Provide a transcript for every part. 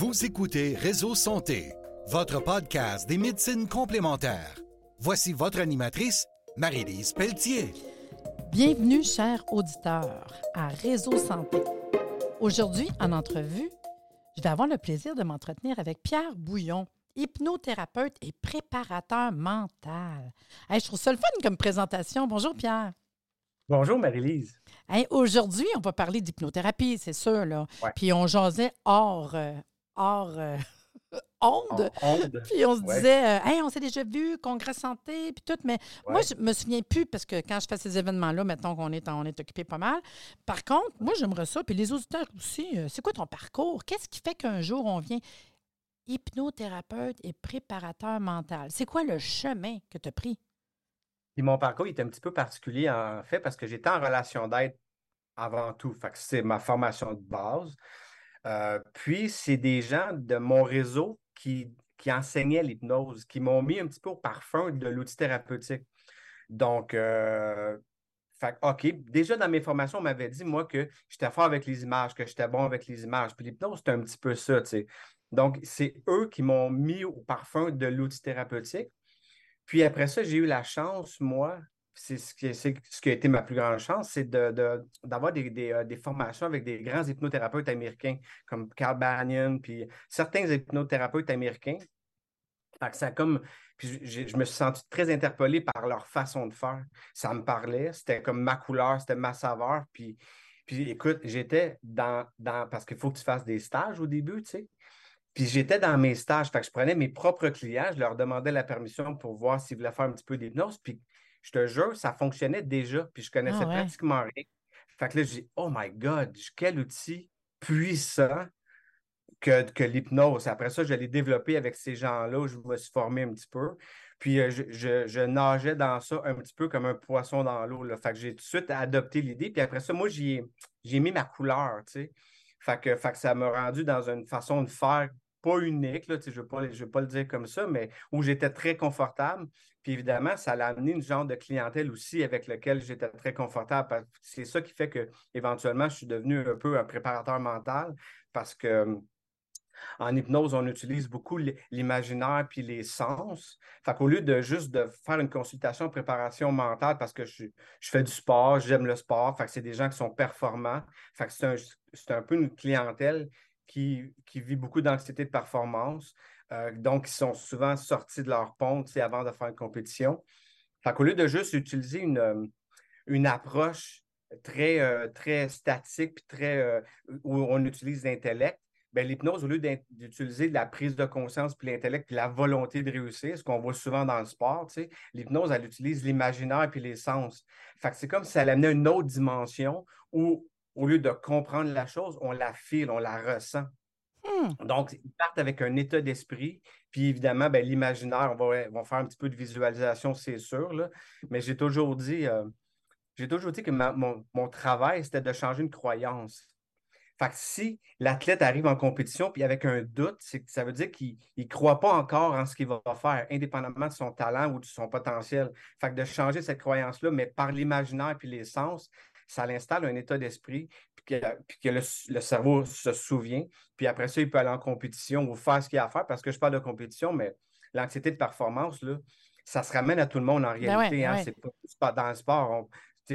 Vous écoutez Réseau Santé, votre podcast des médecines complémentaires. Voici votre animatrice, Marie-Lise Pelletier. Bienvenue, chers auditeurs, à Réseau Santé. Aujourd'hui, en entrevue, je vais avoir le plaisir de m'entretenir avec Pierre Bouillon, hypnothérapeute et préparateur mental. Hey, je trouve ça le fun comme présentation. Bonjour, Pierre. Bonjour, Marie-Lise. Hey, Aujourd'hui, on va parler d'hypnothérapie, c'est sûr. Là. Ouais. Puis on jasait hors, euh, hors euh, onde. En onde. Puis on se Ouais. disait, euh, hey, on s'est déjà vu, congrès santé, puis tout. Mais moi, je me souviens plus parce que quand je fais ces événements-là, mettons qu'on est, on est occupé pas mal. Par contre, moi, j'aimerais ça. Puis les auditeurs aussi, euh, c'est quoi ton parcours? Qu'est-ce qui fait qu'un jour, on vient hypnothérapeute et préparateur mental? C'est quoi le chemin que tu as pris? Puis mon parcours il est un petit peu particulier en fait parce que j'étais en relation d'aide avant tout. Fait que c'est ma formation de base. Euh, puis c'est des gens de mon réseau qui, qui enseignaient l'hypnose, qui m'ont mis un petit peu au parfum de l'outil thérapeutique. Donc, euh, OK, déjà dans mes formations, on m'avait dit, moi, que j'étais fort avec les images, que j'étais bon avec les images. Puis l'hypnose, c'est un petit peu ça, tu sais. Donc, c'est eux qui m'ont mis au parfum de l'outil thérapeutique. Puis après ça, j'ai eu la chance, moi, c'est ce qui, ce qui a été ma plus grande chance, c'est de, de- d'avoir des, des, euh, formations avec des grands hypnothérapeutes américains comme Carl Banyan, puis certains hypnothérapeutes américains. Fait que ça comme. Puis j'ai- je me suis senti très interpellé par leur façon de faire. Ça me parlait, c'était comme ma couleur, c'était ma saveur. Puis, puis écoute, j'étais dans, dans. Parce qu'il faut que tu fasses des stages au début, tu sais. Puis j'étais dans mes stages, fait que je prenais mes propres clients, je leur demandais la permission pour voir s'ils voulaient faire un petit peu d'hypnose. Puis je te jure, ça fonctionnait déjà, puis je connaissais Ah ouais. pratiquement rien. Fait que là, j'ai dit, oh my God, quel outil puissant que, que l'hypnose. Après ça, je l'ai développé avec ces gens-là, je me suis formé un petit peu. Puis euh, je, je- je nageais dans ça un petit peu comme un poisson dans l'eau. Fait que j'ai tout de suite adopté l'idée. Puis après ça, moi, j'ai mis ma couleur, tu sais. Fait que, fait que ça m'a rendu dans une façon de faire pas unique, là, je ne veux, pas- le dire comme ça, mais où j'étais très confortable. Puis évidemment, ça a amené une genre de clientèle aussi avec laquelle j'étais très confortable. C'est ça qui fait que éventuellement, je suis devenu un peu un préparateur mental parce que en hypnose, on utilise beaucoup l'imaginaire puis les sens. Fait qu'au lieu de juste de faire une consultation de préparation mentale parce que je, je fais du sport, j'aime le sport, fait que c'est des gens qui sont performants. Fait que c'est un, c'est un peu une clientèle qui, vit beaucoup d'anxiété de performance. euh, donc, ils sont souvent sortis de leur pont tu sais, avant de faire une compétition. Fait qu'au lieu de juste utiliser une, euh, une approche très, euh, très statique puis très, où on utilise l'intellect, ben, l'hypnose, au lieu d'utiliser la prise de conscience, puis l'intellect, puis la volonté de réussir, ce qu'on voit souvent dans le sport, l'hypnose, elle utilise l'imaginaire puis les sens. Fait c'est comme si elle amenait une autre dimension où, au lieu de comprendre la chose, on la file, on la ressent. Hmm. Donc, ils partent avec un état d'esprit. Puis évidemment, ben, l'imaginaire, on va, on va faire un petit peu de visualisation, c'est sûr. Là. Mais j'ai toujours dit, euh, j'ai toujours dit que ma- mon, mon travail, c'était de changer une croyance. Fait que si l'athlète arrive en compétition puis avec un doute, c'est que ça veut dire qu'il ne croit pas encore en ce qu'il va faire, indépendamment de son talent ou de son potentiel. Fait que de changer cette croyance-là, mais par l'imaginaire puis les sens, ça l'installe un état d'esprit, puis que, puis que le, le cerveau se souvient. Puis après ça, il peut aller en compétition ou faire ce qu'il y a à faire, parce que je parle de compétition, mais l'anxiété de performance, là, ça se ramène à tout le monde en Ben réalité. ouais, hein. ouais. C'est pas, dans le sport. on-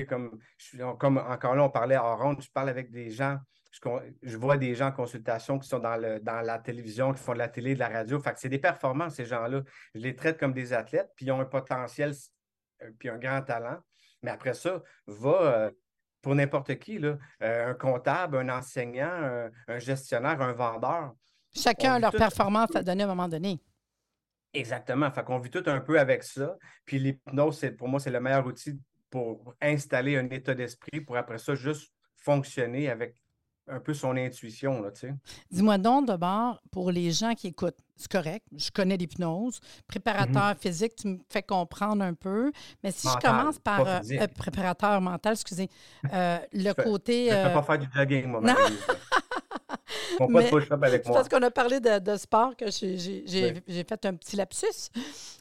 comme, je on- comme encore là, on parlait en ronde, je parle avec des gens, je vois des gens en consultation qui sont dans, le, dans la télévision, qui font de la télé, de la radio. Fait que c'est des performances, ces gens-là. Je les traite comme des athlètes, puis ils ont un potentiel, euh, puis un grand talent. Mais après ça, va euh, pour n'importe qui, là, euh, un comptable, un enseignant, un, un gestionnaire, un vendeur. Chacun a leur tout- performance à donner à un moment donné. Exactement. Fait qu'on vit tout un peu avec ça. Puis l'hypnose, c'est, pour moi, c'est le meilleur outil pour installer un état d'esprit, pour après ça, juste fonctionner avec un peu son intuition, là, tu sais. Dis-moi donc, d'abord, pour les gens qui écoutent, c'est correct, je connais l'hypnose. Préparateur Mhm. physique, tu me fais comprendre un peu. Mais si Mental, je commence par euh, euh, préparateur mental, excusez, euh, le fais- côté. Je ne peux pas faire du jogging, moi, non. Fais pas de avec moi. parce qu'on a parlé de, de sport que j'ai Oui. fait un petit lapsus.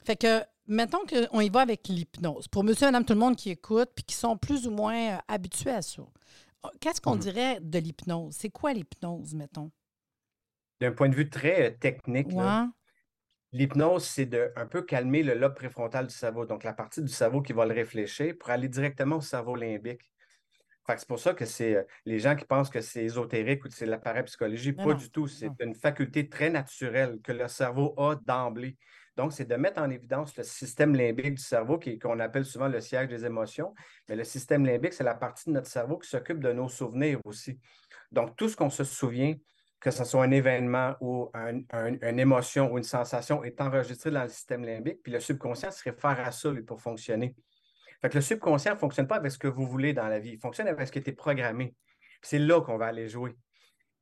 Fait que, mettons qu'on y va avec l'hypnose. Pour monsieur, madame, tout le monde qui écoute puis qui sont plus ou moins habitués à ça. Qu'est-ce qu'on Mhm. dirait de l'hypnose? C'est quoi l'hypnose, mettons? d'un point de vue très euh, technique, là, l'hypnose, c'est de un peu calmer le lobe préfrontal du cerveau, donc la partie du cerveau qui va le réfléchir pour aller directement au cerveau limbique. C'est pour ça que c'est euh, les gens qui pensent que c'est ésotérique ou que c'est de la parapsychologie, Mais pas non, du tout. C'est non. une faculté très naturelle que le cerveau a d'emblée. Donc, c'est de mettre en évidence le système limbique du cerveau, qu'on appelle souvent le siège des émotions. Mais le système limbique, c'est la partie de notre cerveau qui s'occupe de nos souvenirs aussi. Donc, tout ce qu'on se souvient, que ce soit un événement ou un- un- une émotion ou une sensation, est enregistré dans le système limbique. Puis le subconscient se réfère à ça, pour fonctionner. Fait que le subconscient ne fonctionne pas avec ce que vous voulez dans la vie. Il fonctionne avec ce qui été programmé. C'est là qu'on va aller jouer.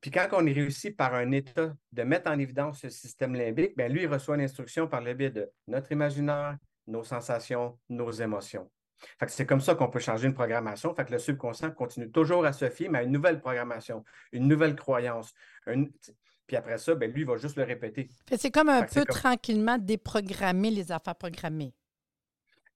Puis quand on est réussi par un état de mettre en évidence ce système limbique, bien, lui, il reçoit une instruction par le biais de notre imaginaire, nos sensations, nos émotions. Fait que c'est comme ça qu'on peut changer une programmation. Fait que le subconscient continue toujours à se fier, mais à une nouvelle programmation, une nouvelle croyance. une- Puis après ça, bien, lui, il va juste le répéter. C'est comme un peu comme- tranquillement déprogrammer les affaires programmées.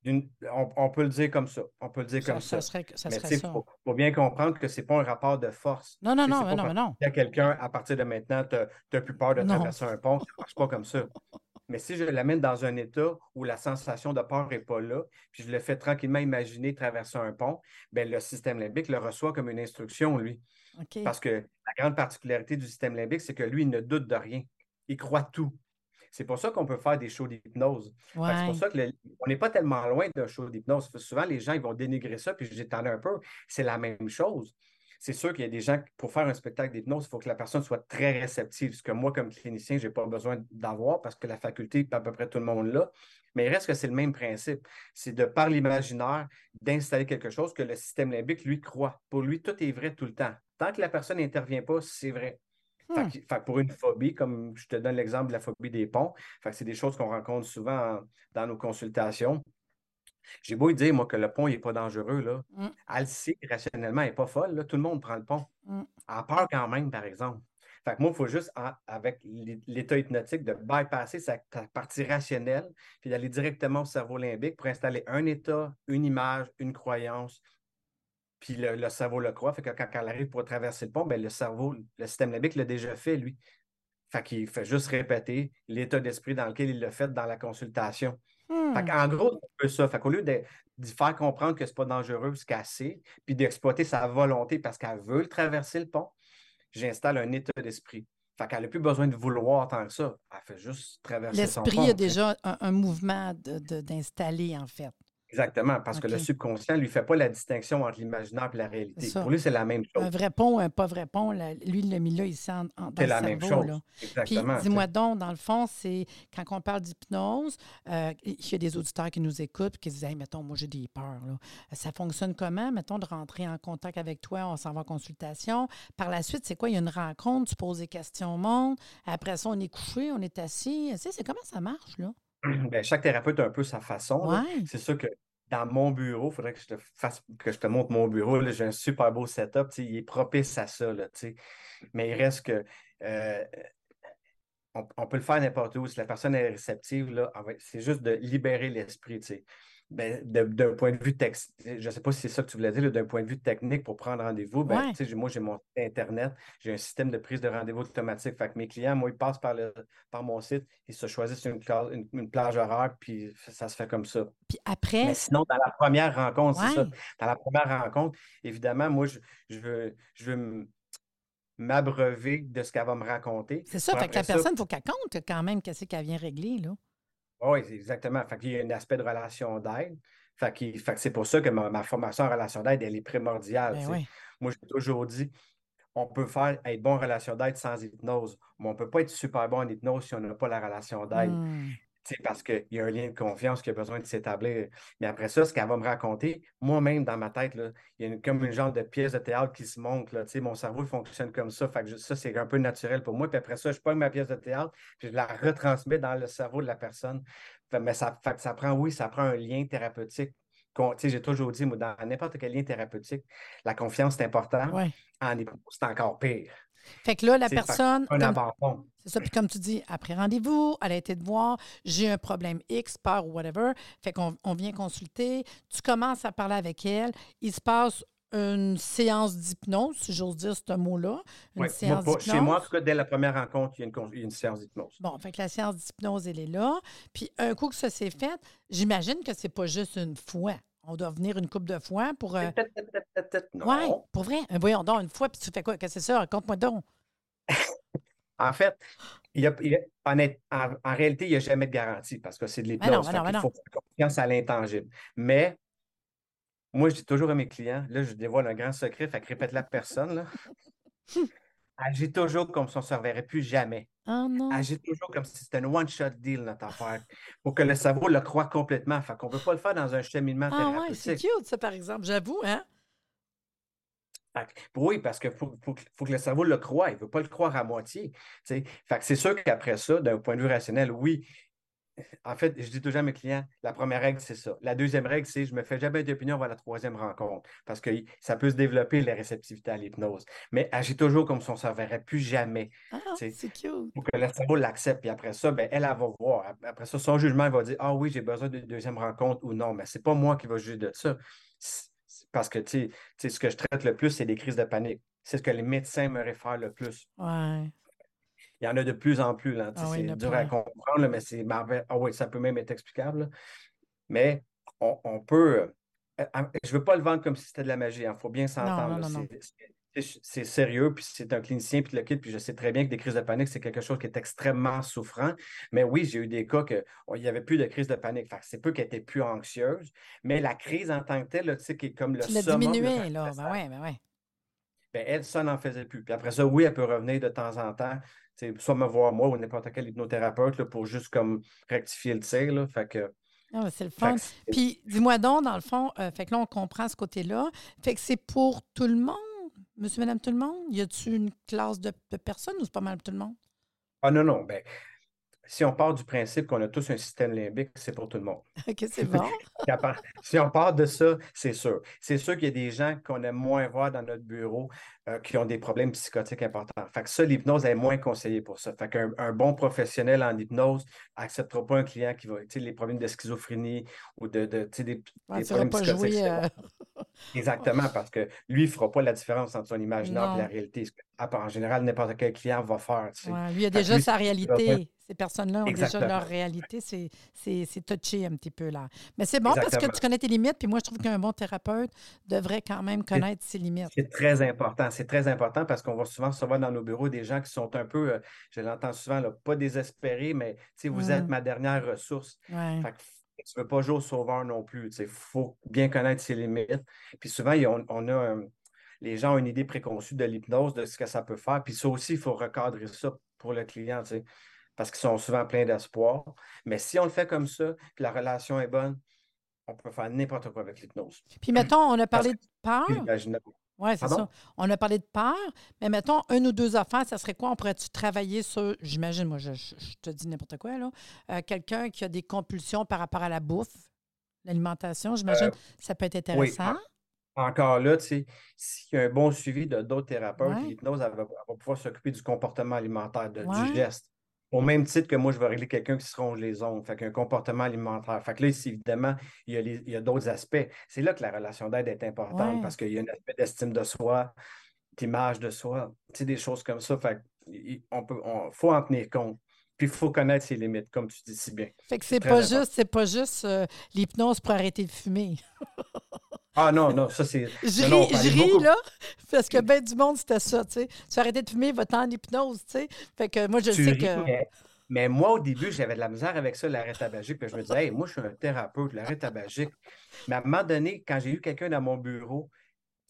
On, on peut le dire comme ça. On peut le dire Ça, comme ça serait, Mais il faut, faut bien comprendre que ce n'est pas un rapport de force. Non, non, non, mais pas non, mais non. à quelqu'un, à partir de maintenant, tu n'as plus peur de Non. traverser un pont. Ça ne marche pas comme ça. Mais si je l'amène dans un état où la sensation de peur n'est pas là, puis je le fais tranquillement imaginer traverser un pont, bien, le système limbique le reçoit comme une instruction, lui. Parce que la grande particularité du système limbique, c'est que lui, il ne doute de rien. Il croit tout. C'est pour ça qu'on peut faire des shows d'hypnose. C'est pour ça qu'on n'est pas tellement loin d'un show d'hypnose. Souvent, les gens ils vont dénigrer ça, puis j'étendais un peu. C'est la même chose. C'est sûr qu'il y a des gens, pour faire un spectacle d'hypnose, il faut que la personne soit très réceptive. Ce que moi, comme clinicien, je n'ai pas besoin d'avoir parce que la faculté, à peu près tout le monde là. Mais il reste que c'est le même principe. C'est de, par l'imaginaire, d'installer quelque chose que le système limbique, lui, croit. Pour lui, tout est vrai tout le temps. Tant que la personne n'intervient pas, c'est vrai. Fait Hmm. que- fait que pour une phobie, comme je te donne l'exemple de la phobie des ponts, c'est des choses qu'on rencontre souvent en- dans nos consultations. J'ai beau dire, moi, que le pont n'est pas dangereux, là. Mm. Elle le sait, rationnellement, elle n'est pas folle, là. Tout le monde prend le pont. Mm. Elle a peur quand même, par exemple. Fait que moi, il faut juste, avec l'é- l'état hypnotique, de bypasser sa partie rationnelle, puis d'aller directement au cerveau limbique pour installer un état, une image, une croyance, puis le, le cerveau le croit. Fait que quand, quand elle arrive pour traverser le pont, ben, le cerveau, le système limbique l'a déjà fait, lui. Fait qu'il fait juste répéter l'état d'esprit dans lequel il l'a fait dans la consultation. Hmm. Fait qu'en gros, c'est un peu ça. Fait qu'au lieu de, d'y faire comprendre que c'est pas dangereux ce qu'elle sait, puis d'exploiter sa volonté parce qu'elle veut le traverser le pont, j'installe un état d'esprit. Fait qu'elle n'a plus besoin de vouloir tant que ça. Elle fait juste traverser son pont. L'esprit a déjà un, un mouvement d'installer, en fait. Exactement, parce que le subconscient ne lui fait pas la distinction entre l'imaginaire et la réalité. Pour lui, c'est la même chose. Un vrai pont, un pas vrai pont, là, lui, il l'a mis là, ici, en, en- dans C'est la même chose. Là. Puis, Exactement. dis-moi donc, dans le fond, c'est quand on parle d'hypnose, euh, il y a des auditeurs qui nous écoutent et qui disent Hey, mettons, moi, j'ai des peurs. Là. Ça fonctionne comment? Mettons, de rentrer en contact avec toi, on s'en va en consultation? Par la suite, c'est quoi? Il y a une rencontre, tu poses des questions au monde. Après ça, on est couché, on est assis. Tu sais, c'est comment ça marche, là? Ben, chaque thérapeute a un peu sa façon. Ouais. C'est sûr que dans mon bureau, il faudrait que je te fasse que je te montre mon bureau. J'ai un super beau setup. Il est propice à ça. Là. Mais il reste que euh, on, on peut le faire n'importe où. Si la personne est réceptive, c'est juste de libérer l'esprit. Ben, d'un point de vue texte, je ne sais pas si c'est ça que tu voulais dire, d'un point de vue technique pour prendre rendez-vous, ben, Ouais. moi j'ai mon site Internet, j'ai un système de prise de rendez-vous automatique. Fait que mes clients, moi, ils passent par, le, par mon site, ils se choisissent une, une- une plage horaire, puis ça se fait comme ça. Puis après, Mais sinon, dans la première rencontre, c'est ça. Dans la première rencontre, évidemment, moi, je, je veux, je veux m'abreuver de ce qu'elle va me raconter. c'est ça. Fait que la ça, personne, il faut qu'elle compte quand même qu'est-ce qu'elle vient régler, là. Oui, exactement. Fait qu'il y a un aspect de relation d'aide. Fait fait que c'est pour ça que ma, ma formation en relation d'aide, elle est primordiale. Ben oui. Moi, j'ai toujours dit, on peut faire être bon en relation d'aide sans hypnose, mais on ne peut pas être super bon en hypnose si on n'a pas la relation d'aide. Hmm. Parce qu'il y a un lien de confiance qui a besoin de s'établir. Mais après ça, ce qu'elle va me raconter, moi-même, dans ma tête, il y a une- comme une genre de pièce de théâtre qui se monte. Là, mon cerveau fonctionne comme ça. Fait que je- ça, c'est un peu naturel pour moi. Puis après ça, je prends ma pièce de théâtre, puis je la retransmets dans le cerveau de la personne. Fait- mais ça, fait que ça prend, oui, ça prend un lien thérapeutique. J'ai toujours dit, moi, dans n'importe quel lien thérapeutique, la confiance est importante. Ouais. En hypnose, c'est encore pire. Fait que là, la personne, Un abandon. c'est ça, puis comme tu dis, après rendez-vous, elle a été te voir, j'ai un problème X, peur ou whatever. Fait qu'on on vient consulter, tu commences à parler avec elle, il se passe une séance d'hypnose, si j'ose dire ce mot-là. Une séance pas- chez moi, en d'hypnose. tout cas, dès la première rencontre, il y a une, con- il y a une séance d'hypnose. Bon, fait que la séance d'hypnose, elle est là. Puis un coup que ça s'est fait, j'imagine que c'est pas juste une fois. On doit venir une couple de fois pour. euh, Non. Ouais, pour vrai. Euh, Voyons donc, une fois, puis tu fais quoi? Qu'est-ce que c'est ça? Raconte-moi donc. En fait, il y a, il en, en réalité, il n'y a jamais de garantie parce que c'est de Ben l'hypnose. ben ben qu'il faut faire confiance à l'intangible. Mais moi, je dis toujours à mes clients, là, je dévoile un grand secret, fait que répète-la à personne. Là. Agis toujours comme si on ne se reverrait plus jamais. Oh non. Agis toujours comme si c'était une one-shot deal, notre affaire. Pour que le cerveau le croit complètement. Fait qu'on ne peut pas le faire dans un cheminement Ah ouais, c'est thérapeutique. cute, ça, par exemple. J'avoue, hein? Fait que- oui, parce qu'il faut, faut que faut que le cerveau le croie. Il ne veut pas le croire à moitié. Fait que c'est sûr qu'après ça, d'un point de vue rationnel, oui. En fait, je dis toujours à mes clients, la première règle, c'est ça. La deuxième règle, c'est je ne me fais jamais d'opinion avant la troisième rencontre. Parce que ça peut se développer la réceptivité à l'hypnose. Mais agis toujours comme si on ne se reverrait plus jamais. Ah, C'est- cute. Pour que le cerveau l'accepte. Puis après ça, ben, elle, elle va voir. Après ça, son jugement, elle va dire Ah oui, j'ai besoin d'une deuxième rencontre ou non. Mais ce n'est pas moi qui va juger de ça. Parce que, tu sais, ce que je traite le plus, c'est des crises de panique. C'est ce que les médecins me réfèrent le plus. Ouais. Il y en a de plus en plus. Là, Ah oui, c'est dur à comprendre, là, mais c'est marvel- Ah oui, ça peut même être explicable. là. Mais on, on peut. euh, euh, Je ne veux pas le vendre comme si c'était de la magie. Il faut bien s'entendre. C'est- sérieux, puis c'est un clinicien, puis le kit, puis je sais très bien que des crises de panique, c'est quelque chose qui est extrêmement souffrant. Mais oui, j'ai eu des cas que oh, il n'y avait plus de crise de panique. Fait c'est peu qu'elle était plus anxieuse. Mais la crise en tant que telle, là, tu sais, qui est comme le Tu l'as summum, diminué, là. Ben ouais, ben ouais. ben, elle, ça n'en faisait plus. Puis après ça, oui, elle peut revenir de temps en temps, soit me voir moi ou n'importe quel hypnothérapeute là, pour juste comme rectifier le tir. Là. Fait que, Ah, c'est le fun. Puis, dis-moi donc, dans le fond, euh, fait que là, on comprend ce côté-là. Fait que c'est pour tout le monde, monsieur, madame, tout le monde? Y a-tu une classe de, de personnes ou c'est pas mal pour tout le monde? Ah non, non, ben, si on part du principe qu'on a tous un système limbique, c'est pour tout le monde. OK, c'est bon. Si on part de ça, c'est sûr. C'est sûr qu'il y a des gens qu'on aime moins voir dans notre bureau euh, qui ont des problèmes psychotiques importants. Fait que ça, l'hypnose est moins conseillée pour ça. Fait qu'un un bon professionnel en hypnose n'acceptera pas un client qui va, tu sais, les problèmes de schizophrénie ou de, de tu sais, des, problèmes pas psychotiques. jouer. euh, Exactement, parce que lui, il ne fera pas la différence entre son imaginaire et la réalité. En général, n'importe quel client va faire. tu sais. ouais, lui, il a déjà lui, sa réalité. Ces personnes-là ont déjà leur réalité. C'est- touché un petit peu là. Mais c'est bon parce que tu connais tes limites. Puis moi, je trouve qu'un bon thérapeute devrait quand même connaître ses limites. C'est très important. C'est très important parce qu'on va souvent recevoir dans nos bureaux des gens qui sont un peu, euh, je l'entends souvent, là, pas désespérés, mais vous êtes ma dernière ressource. Ouais. Fait que tu ne veux pas jouer au sauveur non plus. Il faut bien connaître ses limites. Puis souvent, on, on a un- les gens ont une idée préconçue de l'hypnose, de ce que ça peut faire. Puis ça aussi, il faut recadrer ça pour le client, parce qu'ils sont souvent pleins d'espoir. Mais si on le fait comme ça, que la relation est bonne, on peut faire n'importe quoi avec l'hypnose. Puis mettons, on a parlé de peur. Oui, c'est ça. On a parlé de peur, mais mettons, une ou deux affaires, ça serait quoi? On pourrait-tu travailler sur, j'imagine, moi, je, te dis n'importe quoi, là, euh, quelqu'un qui a des compulsions par rapport à la bouffe, l'alimentation, j'imagine, Euh, ça peut être oui, intéressant. Encore là, tu sais, s'il y a un bon suivi de d'autres thérapeutes, Ouais. l'hypnose, elle va, elle va pouvoir s'occuper du comportement alimentaire, de- Ouais. du geste. Au même titre que moi, je vais régler quelqu'un qui se ronge les ongles. Fait qu'un comportement alimentaire. Fait que là, ici, évidemment, il y a, les- il y a d'autres aspects. C'est là que la relation d'aide est importante Ouais. parce qu'il y a un aspect d'estime de soi, d'image de soi, tu sais, des choses comme ça. Fait on peut, on, faut en tenir compte. Puis il faut connaître ses limites, comme tu dis si bien. Fait que c'est pas important. juste, c'est pas juste euh, l'hypnose pour arrêter de fumer. Ah non, non, ça c'est. Je ris, je là, parce que ben du monde, c'était ça, tu sais. Tu arrêtais de fumer, va-t'en en hypnose, tu sais. Fait que moi, je Tu sais ris, que... mais, mais moi, au début, j'avais de la misère avec ça, l'arrêt tabagique. Puis je me disais, hey, moi, je suis un thérapeute, l'arrêt tabagique. Mais à un moment donné, quand j'ai eu quelqu'un dans mon bureau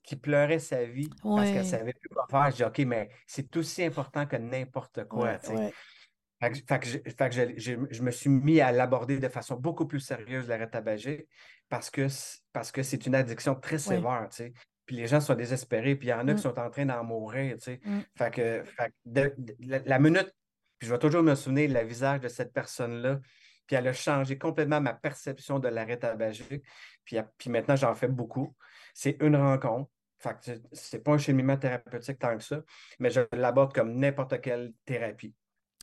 qui pleurait sa vie parce qu'elle ne savait plus quoi faire, j'ai dit, OK, mais c'est aussi important que n'importe quoi. Ouais, tu sais. ouais. Fait que, fait que je, fait que je- je- je me suis mis à l'aborder de façon beaucoup plus sérieuse, l'arrêt tabagique, parce que, parce que c'est une addiction très sévère, tu sais. Puis les gens sont désespérés, puis il y en a Mm. qui sont en train d'en mourir, tu sais. Mm. Fait que, fait que de- de- la, la minute, puis je vais toujours me souvenir le visage de cette personne-là, puis elle a changé complètement ma perception de l'arrêt tabagique, puis, puis maintenant j'en fais beaucoup. C'est une rencontre. Fait que c'est pas un cheminement thérapeutique tant que ça, mais je l'aborde comme n'importe quelle thérapie.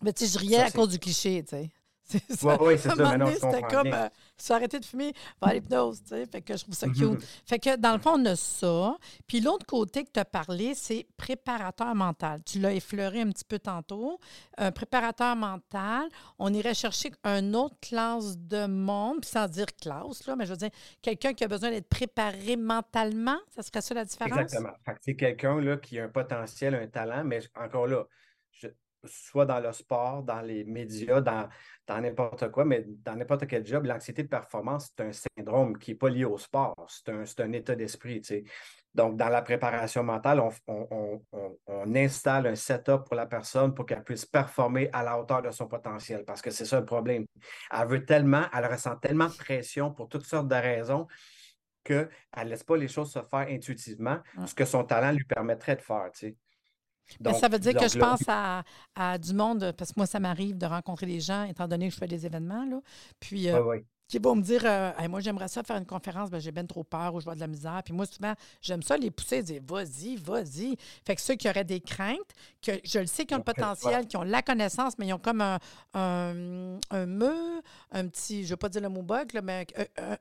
Mais tu sais, je riais Ça, à cause du cliché, tu sais. Oui, oui, c'est ça. Maintenant, C'était comme, euh, si arrêté de fumer, va l'hypnose, tu sais. Fait que je trouve ça cute. Mm-hmm. Fait que dans le fond, on a ça. Puis l'autre côté que tu as parlé, c'est préparateur mental. Tu l'as effleuré un petit peu tantôt. Un préparateur mental, on irait chercher une autre classe de monde, puis sans dire classe, là, mais je veux dire, quelqu'un qui a besoin d'être préparé mentalement, ça serait ça la différence? Exactement. Fait que c'est quelqu'un là, qui a un potentiel, un talent, mais encore là, je, soit dans le sport, dans les médias, dans, dans n'importe quoi, mais dans n'importe quel job, l'anxiété de performance, c'est un syndrome qui n'est pas lié au sport. C'est un, un, état d'esprit. Donc, dans la préparation mentale, on, on, installe un setup pour la personne pour qu'elle puisse performer à la hauteur de son potentiel, parce que c'est ça le problème. Elle veut tellement, elle ressent tellement de pression pour toutes sortes de raisons qu'elle ne laisse pas les choses se faire intuitivement, ce que son talent lui permettrait de faire. Donc, ça veut dire que je pense à, du monde, parce que moi, ça m'arrive de rencontrer des gens, étant donné que je fais des événements. Là. Puis, euh, qui vont me dire euh, Moi, j'aimerais ça faire une conférence, ben, j'ai bien trop peur ou je vois de la misère. Puis moi, souvent, j'aime ça les pousser et dire Vas-y, vas-y. Fait que ceux qui auraient des craintes, que je le sais, qui ont le potentiel, qui ont la connaissance, mais ils ont comme un, un, un mur, un petit, je ne veux pas dire le mot bug, mais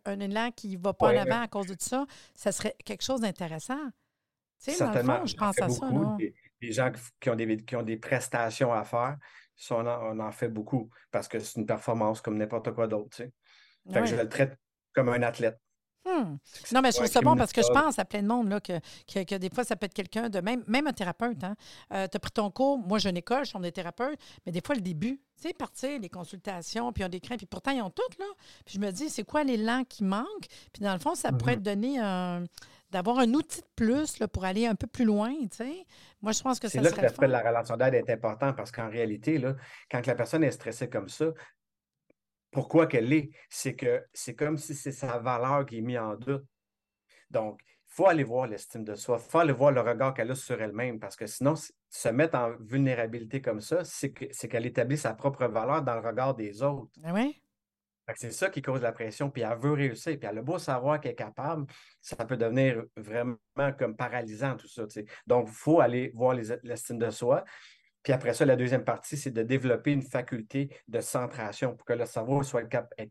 un, élan qui ne va pas en avant à cause de tout ça, ça serait quelque chose d'intéressant. Tu sais, dans le fond, je pense à ça. Là les gens qui ont des, qui ont des prestations à faire, on en, fait beaucoup parce que c'est une performance comme n'importe quoi d'autre. Tu sais. je le traite comme un athlète. Hmm. Non, mais je trouve ça bon parce que je pense à plein de monde là, que, que, des fois, ça peut être quelqu'un de même, même un thérapeute. Hein. Euh, tu as pris ton cours, moi j'ai une école, je suis des thérapeutes, mais des fois, le début, tu sais, partir, les consultations, puis ont des craintes, puis pourtant, ils ont toutes, là. Puis je me dis, c'est quoi l'élan qui manque? Puis dans le fond, ça pourrait mm-hmm. donner un d'avoir un outil de plus là, pour aller un peu plus loin. Moi, je pense que ça C'est là que l'aspect de la relation d'aide est important parce qu'en réalité, là, quand la personne est stressée comme ça, pourquoi qu'elle l'est? C'est que c'est comme si c'est sa valeur qui est mise en doute. Donc, il faut aller voir l'estime de soi, il faut aller voir le regard qu'elle a sur elle-même parce que sinon, se mettre en vulnérabilité comme ça, c'est qu'elle établit sa propre valeur dans le regard des autres. Ah oui? C'est ça qui cause la pression, puis elle veut réussir, puis elle a beau savoir qu'elle est capable, ça peut devenir vraiment comme paralysant tout ça. Donc, il faut aller voir l'estime de soi. Puis après ça, la deuxième partie, c'est de développer une faculté de centration pour que le cerveau soit,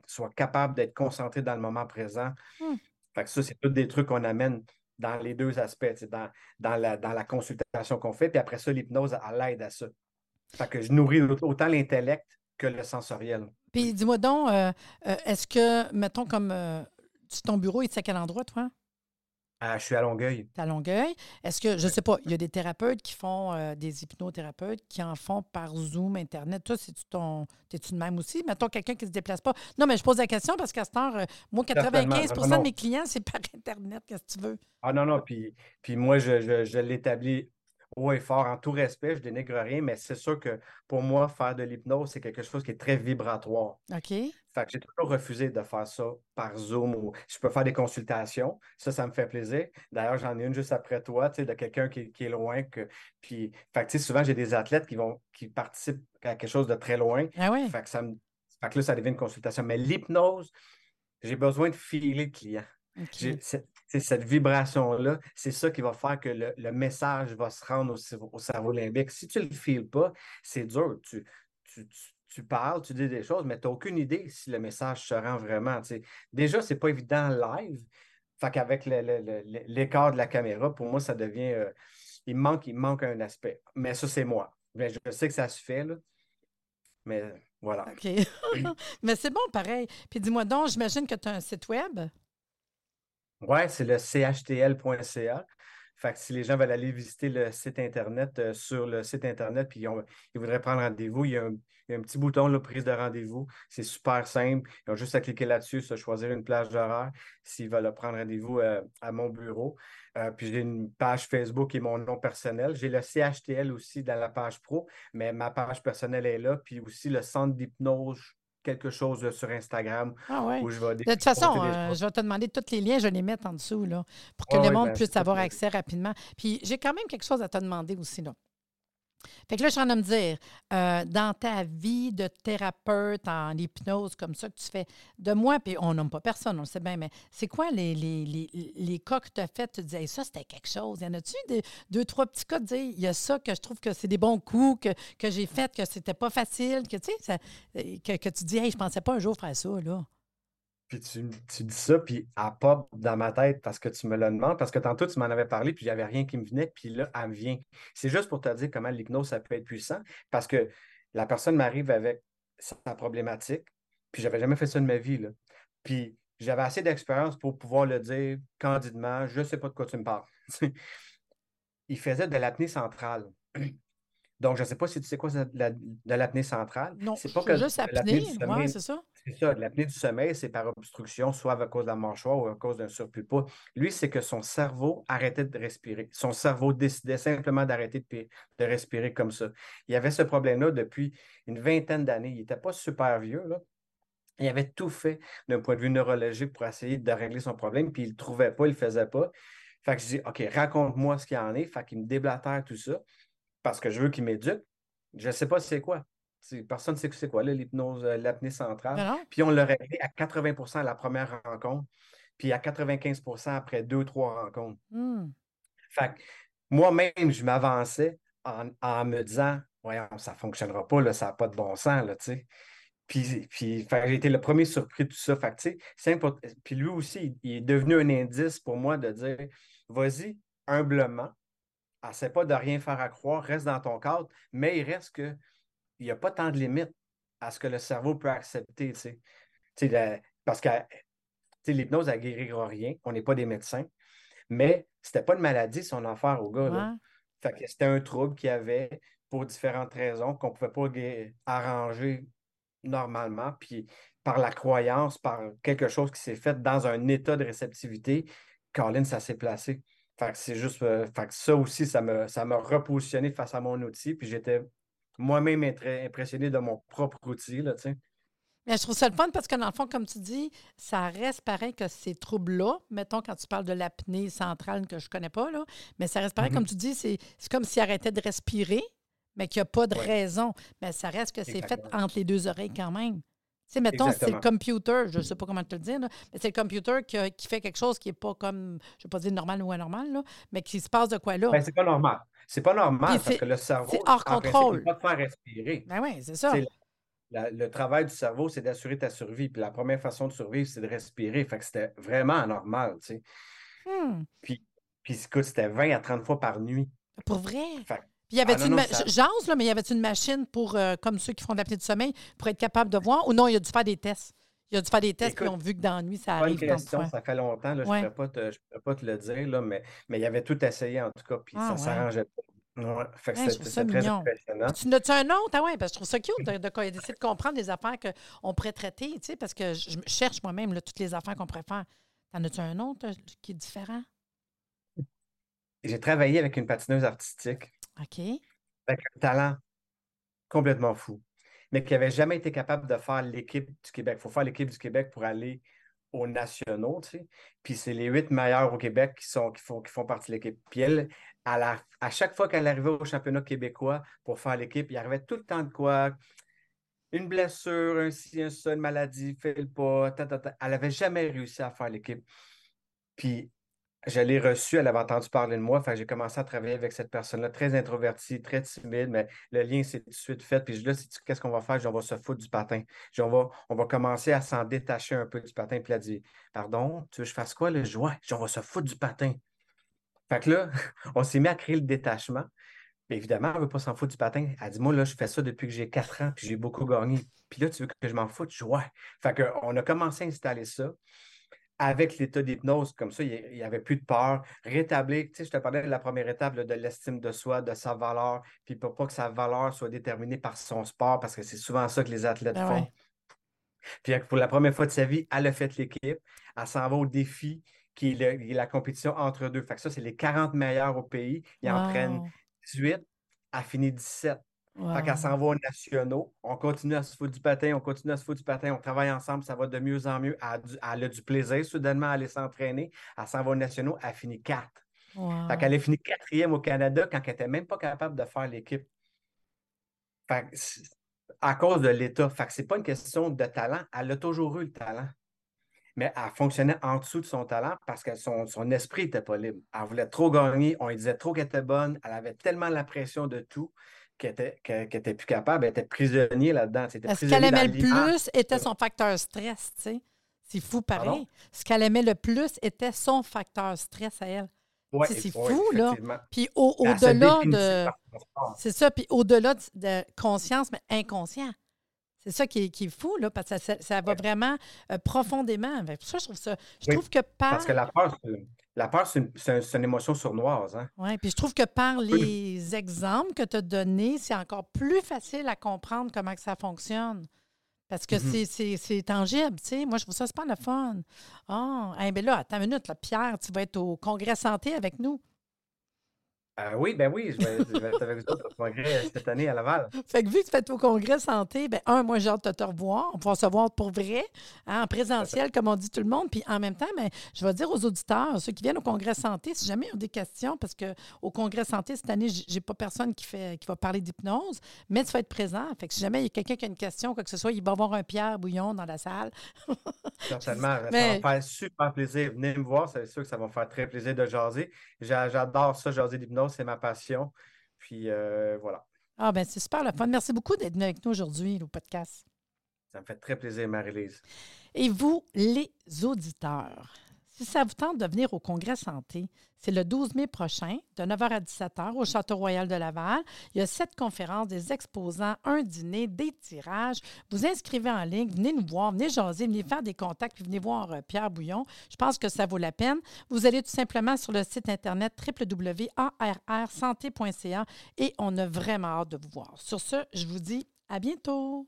soit capable d'être concentré dans le moment présent. Mmh. Fait que ça, c'est tous des trucs qu'on amène dans les deux aspects, dans, dans, la, dans la consultation qu'on fait. Puis après ça, l'hypnose, à l'aide à ça. Fait que je nourris autant l'intellect que le sensoriel. Puis dis-moi donc, euh, euh, est-ce que, mettons, comme euh, ton bureau est à quel endroit, toi? Ah, je suis à Longueuil. à Longueuil. Est-ce que, je ne sais pas, il y a des thérapeutes qui font, des hypnothérapeutes qui en font par Zoom, Internet. Toi, c'est-tu ton. T'es-tu de même aussi? Mettons quelqu'un qui ne se déplace pas. Non, mais je pose la question parce qu'à ce temps, moi, 95% de mes clients, c'est par Internet. Qu'est-ce que tu veux? Ah non, non. Puis, puis moi, je, je, je l'établis oui, fort, en tout respect, je dénigre rien, mais c'est sûr que pour moi, faire de l'hypnose, c'est quelque chose qui est très vibratoire. OK. Fait que j'ai toujours refusé de faire ça par Zoom ou je peux faire des consultations. Ça, ça me fait plaisir. D'ailleurs, j'en ai une juste après toi, tu sais, de quelqu'un qui, est loin. Que, puis, fait que, souvent, j'ai des athlètes qui vont qui participent à quelque chose de très loin. Ah oui? Fait que, ça me, fait que là, ça devient une consultation. Mais l'hypnose, j'ai besoin de filer le client. Cette vibration-là, c'est ça qui va faire que le, message va se rendre au, cerveau limbique. Si tu ne le files pas, c'est dur. Tu, tu, parles, tu dis des choses, mais tu n'as aucune idée si le message se rend vraiment. Déjà, ce n'est pas évident live. Fait qu'avec l'écart de la caméra, pour moi, ça devient. Euh, il, manque, il manque un aspect. Mais ça, c'est moi. Mais je sais que ça se fait, là. Mais voilà. OK. mais c'est bon, pareil. Puis dis-moi donc, j'imagine que tu as un site web? Oui, c'est le chtl.ca. Fait que si les gens veulent aller visiter le site Internet, euh, sur le site Internet, puis ils, voudraient prendre rendez-vous, il y, a un, petit bouton, là, prise de rendez-vous. C'est super simple. Ils ont juste à cliquer là-dessus, se choisir une plage d'horaire s'ils veulent prendre rendez-vous euh, à mon bureau. Euh, puis j'ai une page Facebook et mon nom personnel. J'ai le CHTL aussi dans la page pro, mais ma page personnelle est là. Puis aussi le centre d'hypnose quelque chose sur Instagram ah où je vais De toute façon, euh, je vais te demander tous les liens, je vais les mettre en dessous là, pour que le monde ben, puisse avoir accès rapidement. Puis j'ai quand même quelque chose à te demander aussi. Là. Fait que là, je suis en train de me dire, euh, dans ta vie de thérapeute en hypnose comme ça que tu fais, de moi, puis on nomme pas personne, on le sait bien, mais c'est quoi les, les, les, les, cas que tu as fait? Tu disais, ça, c'était quelque chose. Y en a-tu des, deux, trois petits cas de dire, il y a ça que je trouve que c'est des bons coups, que, que j'ai fait, que c'était pas facile, que tu sais, que, que, tu dis, hey, je pensais pas un jour faire ça, là? Puis tu, tu, dis ça, puis elle pop dans ma tête parce que tu me le demandes, parce que tantôt tu m'en avais parlé, puis il n'y avait rien qui me venait, puis là, elle me vient. C'est juste pour te dire comment l'hypnose, ça peut être puissant, parce que la personne m'arrive avec sa problématique, puis j'avais jamais fait ça de ma vie. Là. Puis j'avais assez d'expérience pour pouvoir le dire candidement, je ne sais pas de quoi tu me parles. il faisait de l'apnée centrale. Donc, je ne sais pas si tu sais quoi de l'apnée centrale. Non, c'est pas que juste apnée, ouais, c'est ça. C'est ça, l'apnée du sommeil, c'est par obstruction, soit à cause de la mâchoire ou à cause d'un surplus de poids. Lui, c'est que son cerveau arrêtait de respirer. Son cerveau décidait simplement d'arrêter de, de, respirer comme ça. Il avait ce problème-là depuis une vingtaine d'années. Il n'était pas super vieux, là. Il avait tout fait d'un point de vue neurologique pour essayer de régler son problème, puis il ne le trouvait pas, il ne le faisait pas. Fait que je dis, OK, raconte-moi ce qu'il y en est. Fait qu'il me déblatère tout ça parce que je veux qu'il m'éduque. Je ne sais pas c'est quoi. Personne ne sait c'est quoi, l'hypnose, euh, l'apnée centrale. Puis on l'a réglé à 80% à la première rencontre, puis à 95% après deux, trois rencontres. Hmm. Fait moi-même, je m'avançais en, me disant Voyons, ça ne fonctionnera pas, là, ça n'a pas de bon sens, là, Puis, puis j'ai été le premier surpris de tout ça. Fait Puis lui aussi, il est devenu un indice pour moi de dire Vas-y, humblement, essaie pas de rien faire à croire, reste dans ton cadre, mais il reste que il n'y a pas tant de limites à ce que le cerveau peut accepter. parce que l'hypnose, elle ne guérira rien. On n'est pas des médecins. Mais ce n'était pas une maladie, son affaire au gars. c'était un trouble qu'il avait pour différentes raisons qu'on ne pouvait pas arranger normalement. Puis par la croyance, par quelque chose qui s'est fait dans un état de réceptivité, Colin, ça s'est placé. Fait c'est juste. Euh, ça aussi, ça m'a ça repositionné face à mon outil. Puis j'étais moi-même impressionné de mon propre outil, là, Mais je trouve ça le fun parce que dans le fond, comme tu dis, ça reste pareil que ces troubles-là, mettons quand tu parles de l'apnée centrale que je ne connais pas, là, mais ça reste pareil, comme mm-hmm. tu dis, c'est comme s'il arrêtait de respirer, mais qu'il n'y a pas de raison. Mais ça reste que c'est fait entre les deux oreilles quand même. Sais, mettons, c'est le computer, je ne sais pas comment te le dire, mais c'est le computer qui, fait quelque chose qui n'est pas comme, je ne vais pas dire normal ou anormal, là, mais qui se passe de quoi là? Ben, c'est pas normal. C'est pas normal parce que le cerveau. C'est hors contrôle. ne pas te faire respirer. Ben oui, c'est ça. le travail du cerveau, c'est d'assurer ta survie. Puis la première façon de survivre, c'est de respirer. Fait que c'était vraiment anormal, tu sais. Hmm. Puis, puis c'était 20 à 30 fois par nuit. Pour vrai? Puis y avait-tu ah, une là, mais y avait une machine pour, euh, comme ceux qui font de l'apnée du sommeil, pour être capable de voir? Ou non, il a dû faire des tests? Il a dû faire des tests, et ont vu que dans la nuit, ça arrive. Pas une question, ça fait longtemps. Là, Je ne pourrais, pas te le dire, là, mais, mais il avait tout essayé, en tout cas, puis ah, ça ne s'arrangeait pas. Ouais, fait que c'est très impressionnant. Tu n'as-tu un autre? Ah ouais, parce que je trouve ça cute de, d'essayer de, comprendre des affaires qu'on pourrait traiter, tu sais, parce que je cherche moi-même toutes les affaires qu'on pourrait faire. T'en as-tu un autre euh, qui est différent? J'ai travaillé avec une patineuse artistique. OK avec un talent complètement fou, mais qui n'avait jamais été capable de faire l'équipe du Québec. Il faut faire l'équipe du Québec pour aller aux nationaux, tu sais. Puis c'est les huit meilleurs au Québec qui, sont, qui, font, qui font partie de l'équipe. Puis elle, à, à chaque fois qu'elle arrivait au championnat québécois pour faire l'équipe, il arrivait tout le temps de quoi? Une blessure, un ci, un ça, une maladie, fait le pas, Elle n'avait jamais réussi à faire l'équipe. Puis je l'ai reçue, elle avait entendu parler de moi. j'ai commencé à travailler avec cette personne-là, très introvertie, très timide, mais le lien s'est tout de suite fait. Puis là, qu'est-ce qu'on va faire? on va se foutre du patin. on, va, on va commencer à s'en détacher un peu du patin. Puis elle a dit Pardon, tu veux que je fasse quoi? Le joie, on va se foutre du patin. Fait que là, on s'est mis à créer le détachement. évidemment, elle ne veut pas s'en foutre du patin. Elle dit Moi, là, je fais ça depuis que j'ai quatre ans, puis j'ai beaucoup gagné. Puis là, tu veux que je m'en foute? Je ouais. Fait qu'on a commencé à installer ça avec l'état d'hypnose, comme ça, il n'y avait plus de peur. Rétablir, tu sais, je te parlais de la première étape de l'estime de soi, de sa valeur, puis pour pas que sa valeur soit déterminée par son sport, parce que c'est souvent ça que les athlètes ben font. Puis pour la première fois de sa vie, elle a fait l'équipe. Elle s'en va au défi qui est, la compétition entre deux. Fait que ça, c'est les 40 meilleurs au pays. Ils en prennent 18, elle finit 17. Fait qu'elle s'en va aux nationaux. On continue à se foutre du patin, on continue à se foutre du patin, on travaille ensemble, ça va de mieux en mieux. Elle, a du plaisir soudainement à aller s'entraîner. Elle s'en va aux nationaux, elle finit quatre. Fait qu'elle a fini quatrième au Canada quand elle n'était même pas capable de faire l'équipe. Fait à cause de l'État. Fait que c'est pas une question de talent. Elle a toujours eu le talent. Mais elle fonctionnait en dessous de son talent parce que son, esprit n'était pas libre. Elle voulait trop gagner, on lui disait trop qu'elle était bonne, elle avait tellement la pression de tout qu'elle était, plus capable, elle était prisonnière là-dedans. Ce qu'elle aimait le plus était son facteur stress, tu sais? C'est fou pareil. Ce qu'elle aimait le plus était son facteur stress à elle. c'est fou, là. Puis au-delà de. C'est ça, puis au-delà de, conscience, mais inconscient. C'est ça qui est, fou, là, parce que ça, va vraiment euh, profondément. ça, je trouve ça. Je trouve que par. Parce que la peur, la peur, c'est une, émotion sournoise. Hein? Oui, puis je trouve que par les exemples que tu as donnés, c'est encore plus facile à comprendre comment que ça fonctionne. Parce que mm-hmm. c'est tangible, tu sais. Moi, je trouve ça pas le fun. Ah, oh, ben là, attends une minute, là, Pierre, tu vas être au congrès santé avec nous. Euh, oui, ben oui, je vais, être avec vous au congrès cette année à Laval. Fait que vu que tu fais au congrès santé, ben un, moi j'ai hâte de te revoir. On va se voir pour vrai, hein, en présentiel, comme on dit tout le monde. Puis en même temps, ben, je vais dire aux auditeurs, ceux qui viennent au congrès santé, si jamais ils ont des questions, parce qu'au congrès santé, cette année, j'ai pas personne qui, fait, qui va parler d'hypnose, mais tu vas être présent. Fait que si jamais il y a quelqu'un qui a une question, quoi que ce soit, il va avoir un Pierre Bouillon dans la salle. Certainement. Ça va faire super plaisir. Venez me voir, c'est sûr que ça va me faire très plaisir de jaser. J'adore ça, jaser d'hypnose c'est ma passion. Puis euh, voilà. Ah, ben c'est super le fun. Merci beaucoup d'être venu avec nous aujourd'hui au podcast. Ça me fait très plaisir, Marie-Lise. Et vous, les auditeurs, si ça vous tente de venir au Congrès Santé, c'est le 12 mai prochain, de 9h à 17h, au Château Royal de Laval. Il y a sept conférences, des exposants, un dîner, des tirages. Vous inscrivez en ligne, venez nous voir, venez jaser, venez faire des contacts, puis venez voir euh, Pierre Bouillon. Je pense que ça vaut la peine. Vous allez tout simplement sur le site internet www.arrsanté.ca et on a vraiment hâte de vous voir. Sur ce, je vous dis à bientôt.